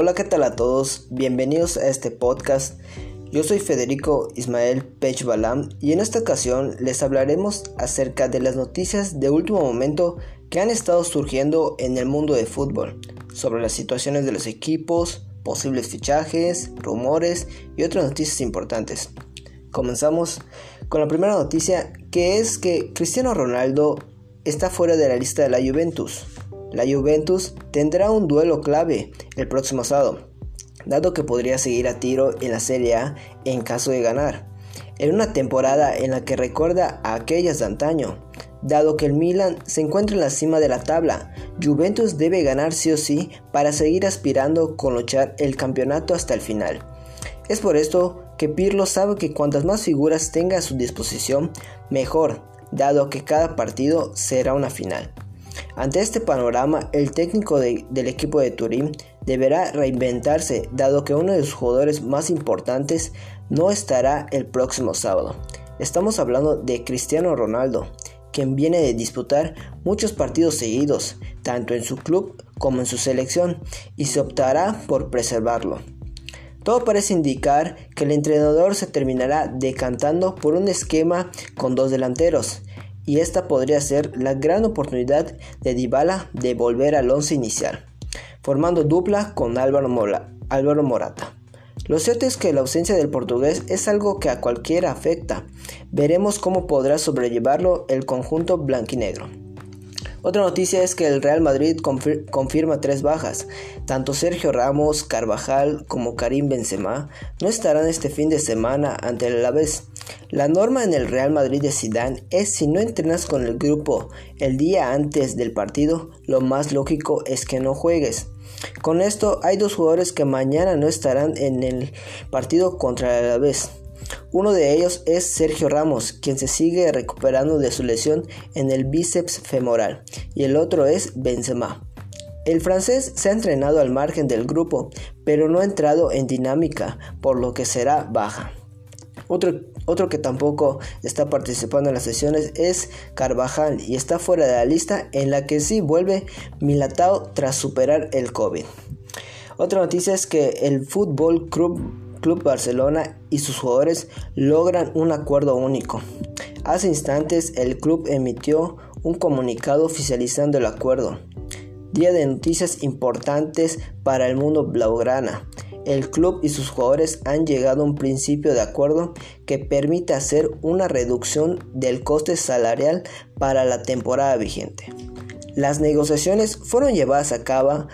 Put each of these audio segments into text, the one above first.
Hola, ¿qué tal a todos? Bienvenidos a este podcast. Yo soy Federico Ismael Pech Balam y en esta ocasión les hablaremos acerca de las noticias de último momento que han estado surgiendo en el mundo de fútbol, sobre las situaciones de los equipos, posibles fichajes, rumores y otras noticias importantes. Comenzamos con la primera noticia que es que Cristiano Ronaldo está fuera de la lista de la Juventus. La Juventus tendrá un duelo clave el próximo sábado, dado que podría seguir a tiro en la Serie A en caso de ganar, en una temporada en la que recuerda a aquellas de antaño. Dado que el Milan se encuentra en la cima de la tabla, Juventus debe ganar sí o sí para seguir aspirando con luchar el campeonato hasta el final. Es por esto que Pirlo sabe que cuantas más figuras tenga a su disposición, mejor, dado que cada partido será una final. Ante este panorama, el técnico del equipo de Turín deberá reinventarse, dado que uno de sus jugadores más importantes no estará el próximo sábado. Estamos hablando de Cristiano Ronaldo, quien viene de disputar muchos partidos seguidos, tanto en su club como en su selección, y se optará por preservarlo. Todo parece indicar que el entrenador se terminará decantando por un esquema con dos delanteros, y esta podría ser la gran oportunidad de Dybala de volver al once inicial, formando dupla con Álvaro, Álvaro Morata. Lo cierto es que la ausencia del portugués es algo que a cualquiera afecta. Veremos cómo podrá sobrellevarlo el conjunto blanquinegro. Otra noticia es que el Real Madrid confirma tres bajas. Tanto Sergio Ramos, Carvajal como Karim Benzema no estarán este fin de semana ante el Alavés. La norma en el Real Madrid de Zidane es si no entrenas con el grupo el día antes del partido, lo más lógico es que no juegues. Con esto hay dos jugadores que mañana no estarán en el partido contra el Alavés. Uno de ellos es Sergio Ramos, quien se sigue recuperando de su lesión en el bíceps femoral, y el otro es Benzema. El francés se ha entrenado al margen del grupo, pero no ha entrado en dinámica, por lo que será baja. Otro, otro, que tampoco está participando en las sesiones es Carvajal y está fuera de la lista en la que sí vuelve Milatao tras superar el COVID. Otra noticia es que el Fútbol Club Club Barcelona y sus jugadores logran un acuerdo único. Hace instantes el club emitió un comunicado oficializando el acuerdo. Día de noticias importantes para el mundo blaugrana. El club y sus jugadores han llegado a un principio de acuerdo que permite hacer una reducción del coste salarial para la temporada vigente. Las negociaciones fueron llevadas a cabo,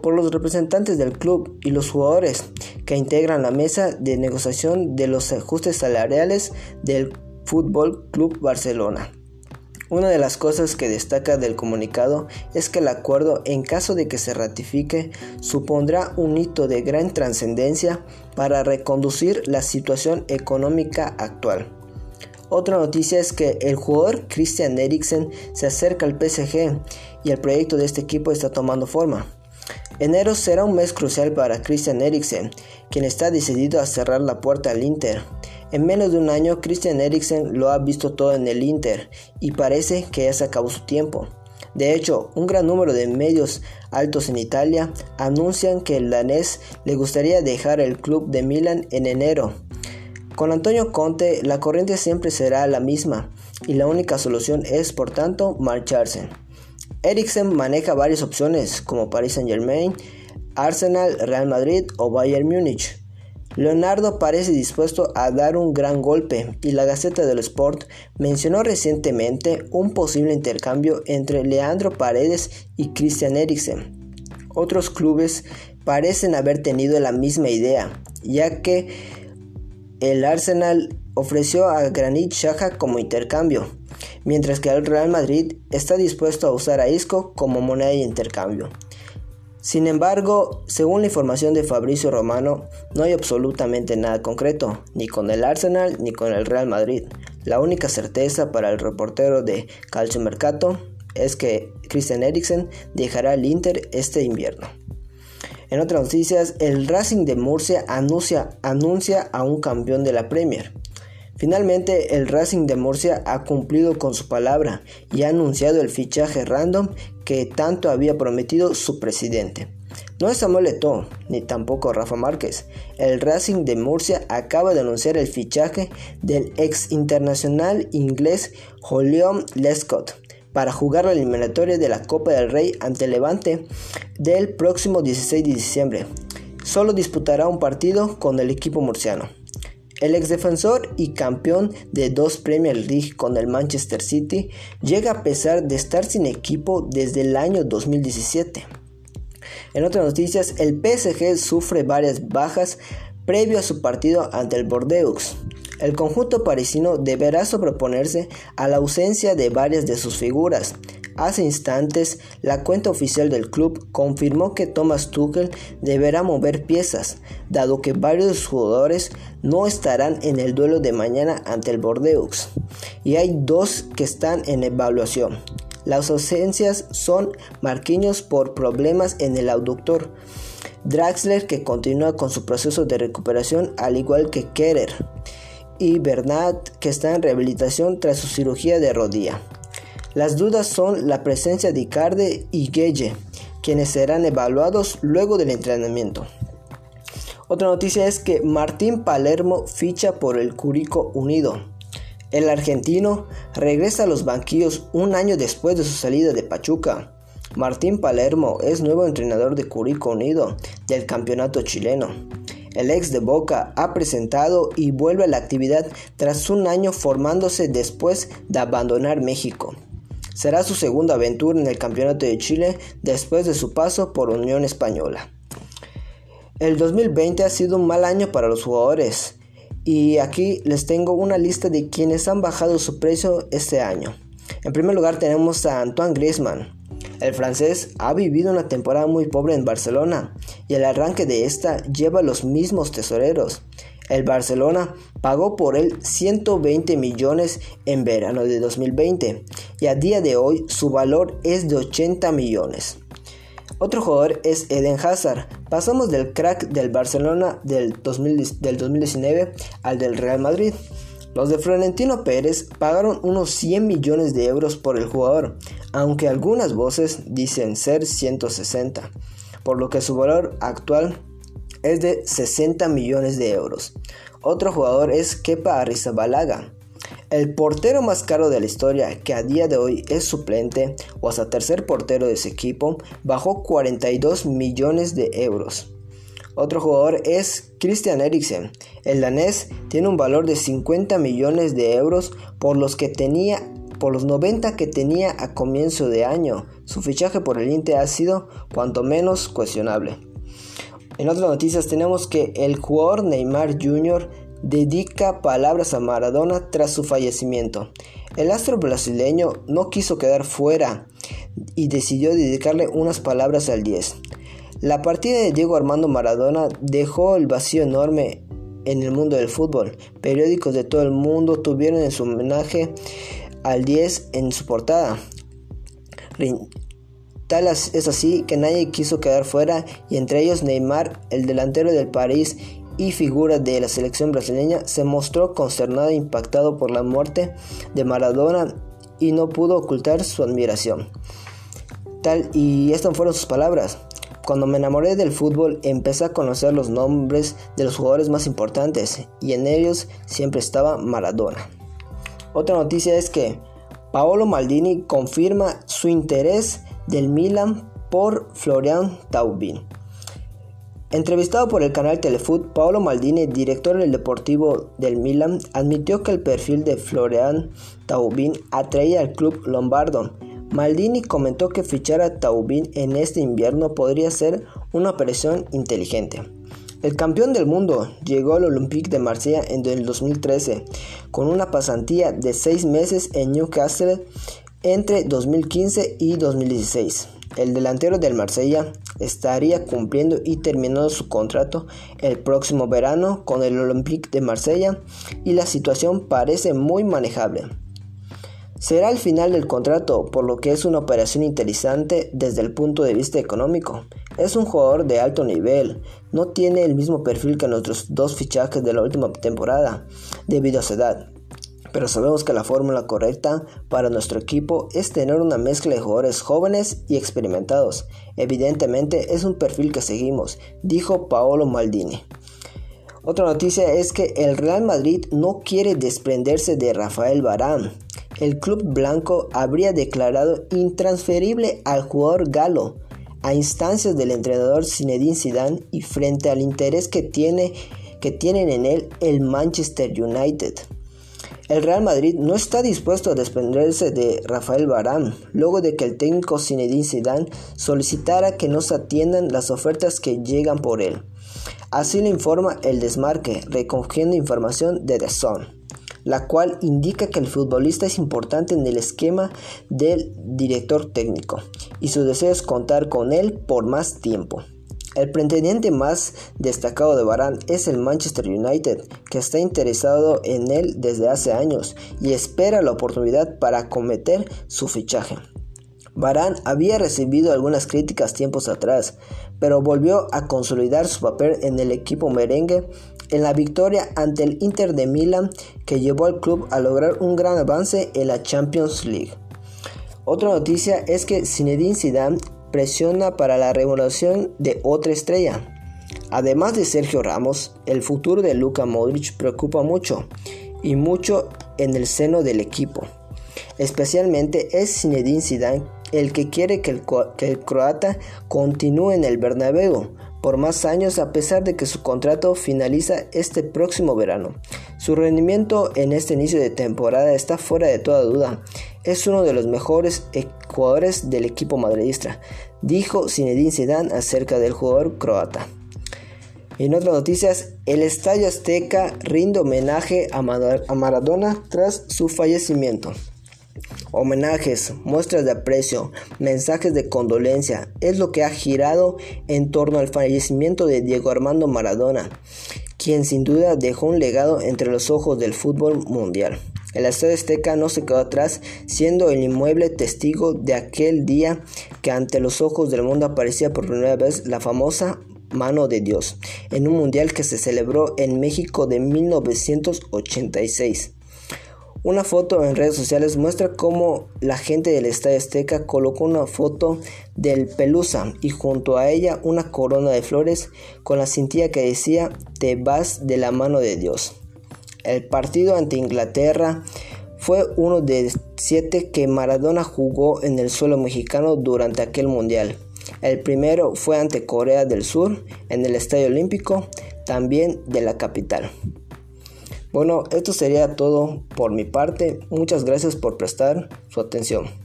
por los representantes del club y los jugadores que integran la mesa de negociación de los ajustes salariales del Fútbol Club Barcelona. Una de las cosas que destaca del comunicado es que el acuerdo, en caso de que se ratifique, supondrá un hito de gran trascendencia para reconducir la situación económica actual. Otra noticia es que el jugador Christian Eriksen se acerca al PSG y el proyecto de este equipo está tomando forma. Enero será un mes crucial para Christian Eriksen, quien está decidido a cerrar la puerta al Inter. En menos de un año, Christian Eriksen lo ha visto todo en el Inter y parece que ya se acabó su tiempo. De hecho, un gran número de medios altos en Italia anuncian que el danés le gustaría dejar el club de Milan en enero. Con Antonio Conte, la corriente siempre será la misma y la única solución es, por tanto, marcharse. Eriksen maneja varias opciones como Paris Saint Germain, Arsenal, Real Madrid o Bayern Múnich. Leonardo parece dispuesto a dar un gran golpe y la Gaceta del Sport mencionó recientemente un posible intercambio entre Leandro Paredes y Christian Eriksen. Otros clubes parecen haber tenido la misma idea, ya que el Arsenal ofreció a Granit Xhaka como intercambio, mientras que el Real Madrid está dispuesto a usar a Isco como moneda de intercambio. Sin embargo, según la información de Fabricio Romano, no hay absolutamente nada concreto, ni con el Arsenal ni con el Real Madrid. La única certeza para el reportero de Calcio Mercato es que Christian Eriksen dejará el Inter este invierno. En otras noticias, el Racing de Murcia anuncia, anuncia a un campeón de la Premier. Finalmente, el Racing de Murcia ha cumplido con su palabra y ha anunciado el fichaje random que tanto había prometido su presidente. No es Samuel Eto'o, ni tampoco Rafa Márquez. El Racing de Murcia acaba de anunciar el fichaje del ex internacional inglés Julian Lescott para jugar la eliminatoria de la Copa del Rey ante Levante del próximo 16 de diciembre. Solo disputará un partido con el equipo murciano. El ex defensor y campeón de dos Premier League con el Manchester City llega a pesar de estar sin equipo desde el año 2017. En otras noticias, el PSG sufre varias bajas previo a su partido ante el Bordeaux. El conjunto parisino deberá sobreponerse a la ausencia de varias de sus figuras. Hace instantes, la cuenta oficial del club confirmó que Thomas Tuchel deberá mover piezas, dado que varios jugadores no estarán en el duelo de mañana ante el Bordeaux, y hay dos que están en evaluación. Las ausencias son Marquinhos por problemas en el abductor, Draxler que continúa con su proceso de recuperación al igual que Kerer y Bernat que está en rehabilitación tras su cirugía de rodilla. Las dudas son la presencia de Icardi y Gueye, quienes serán evaluados luego del entrenamiento. Otra noticia es que Martín Palermo ficha por el Curico Unido. El argentino regresa a los banquillos un año después de su salida de Pachuca. Martín Palermo es nuevo entrenador de Curico Unido del campeonato chileno. El ex de Boca ha presentado y vuelve a la actividad tras un año formándose después de abandonar México. Será su segunda aventura en el Campeonato de Chile después de su paso por Unión Española. El 2020 ha sido un mal año para los jugadores. Y aquí les tengo una lista de quienes han bajado su precio este año. En primer lugar tenemos a Antoine Griezmann. El francés ha vivido una temporada muy pobre en Barcelona y el arranque de esta lleva los mismos tesoreros. El Barcelona pagó por él 120 millones en verano de 2020 y a día de hoy su valor es de 80 millones. Otro jugador es Eden Hazard. Pasamos del crack del Barcelona del, 2019 al del Real Madrid. Los de Florentino Pérez pagaron unos 100 millones de euros por el jugador, aunque algunas voces dicen ser 160, por lo que su valor actual es de 60 millones de euros. Otro jugador es Kepa Arrizabalaga. El portero más caro de la historia, que a día de hoy es suplente o hasta tercer portero de ese equipo, bajó 42 millones de euros. Otro jugador es Christian Eriksen. El danés tiene un valor de 50 millones de euros por los que tenía por los 90 que tenía a comienzo de año. Su fichaje por el Inter ha sido cuanto menos cuestionable. En otras noticias tenemos que el jugador Neymar Jr dedica palabras a Maradona tras su fallecimiento. El astro brasileño no quiso quedar fuera y decidió dedicarle unas palabras al 10. La partida de Diego Armando Maradona dejó el vacío enorme en el mundo del fútbol. Periódicos de todo el mundo tuvieron en su homenaje al 10 en su portada. Tal es así que nadie quiso quedar fuera y entre ellos Neymar, el delantero del París y figura de la selección brasileña, se mostró consternado e impactado por la muerte de Maradona y no pudo ocultar su admiración. Tal y estas fueron sus palabras. Cuando me enamoré del fútbol empecé a conocer los nombres de los jugadores más importantes y en ellos siempre estaba Maradona. Otra noticia es que Paolo Maldini confirma su interés del Milan por Florian Taubin. Entrevistado por el canal Telefoot, Paolo Maldini, director del Deportivo del Milan, admitió que el perfil de Florian Taubin atraía al club lombardo. Maldini comentó que fichar a Taubin en este invierno podría ser una operación inteligente. El campeón del mundo llegó al Olympique de Marsella en el 2013 con una pasantía de seis meses en Newcastle entre 2015 y 2016. El delantero del Marsella estaría cumpliendo y terminando su contrato el próximo verano con el Olympique de Marsella y la situación parece muy manejable. Será el final del contrato, por lo que es una operación interesante desde el punto de vista económico. Es un jugador de alto nivel, no tiene el mismo perfil que nuestros dos fichajes de la última temporada, debido a su edad. Pero sabemos que la fórmula correcta para nuestro equipo es tener una mezcla de jugadores jóvenes y experimentados. Evidentemente es un perfil que seguimos, dijo Paolo Maldini. Otra noticia es que el Real Madrid no quiere desprenderse de Rafael Varane. El club blanco habría declarado intransferible al jugador galo a instancias del entrenador Zinedine Zidane y frente al interés que, tiene, que tienen en él el Manchester United. El Real Madrid no está dispuesto a desprenderse de Rafael Varane, luego de que el técnico Zinedine Zidane solicitara que no se atiendan las ofertas que llegan por él. Así lo informa el Desmarque, recogiendo información de The Sun, la cual indica que el futbolista es importante en el esquema del director técnico y su deseo es contar con él por más tiempo. El pretendiente más destacado de Varane es el Manchester United, que está interesado en él desde hace años y espera la oportunidad para acometer su fichaje. Varane había recibido algunas críticas tiempos atrás, pero volvió a consolidar su papel en el equipo merengue en la victoria ante el Inter de Milán que llevó al club a lograr un gran avance en la Champions League. Otra noticia es que Zinedine Zidane presiona para la revolución de otra estrella. Además de Sergio Ramos, el futuro de Luka Modric preocupa mucho y mucho en el seno del equipo. Especialmente es Zinedine Zidane el que quiere que el, que el croata continúe en el Bernabéu por más años a pesar de que su contrato finaliza este próximo verano. Su rendimiento en este inicio de temporada está fuera de toda duda. Es uno de los mejores jugadores del equipo madridista, dijo Zinedine Zidane acerca del jugador croata. En otras noticias, el Estadio Azteca rinde homenaje a Maradona tras su fallecimiento. Homenajes, muestras de aprecio, mensajes de condolencia es lo que ha girado en torno al fallecimiento de Diego Armando Maradona, quien sin duda dejó un legado entre los ojos del fútbol mundial. El Estadio Azteca no se quedó atrás, siendo el inmueble testigo de aquel día que ante los ojos del mundo aparecía por primera vez la famosa mano de Dios, en un mundial que se celebró en México de 1986. Una foto en redes sociales muestra cómo la gente del Estadio Azteca colocó una foto del Pelusa y junto a ella una corona de flores con la cintilla que decía Te vas de la mano de Dios. El partido ante Inglaterra fue uno de siete que Maradona jugó en el suelo mexicano durante aquel mundial. El primero fue ante Corea del Sur en el Estadio Olímpico, también de la capital. Bueno, esto sería todo por mi parte. Muchas gracias por prestar su atención.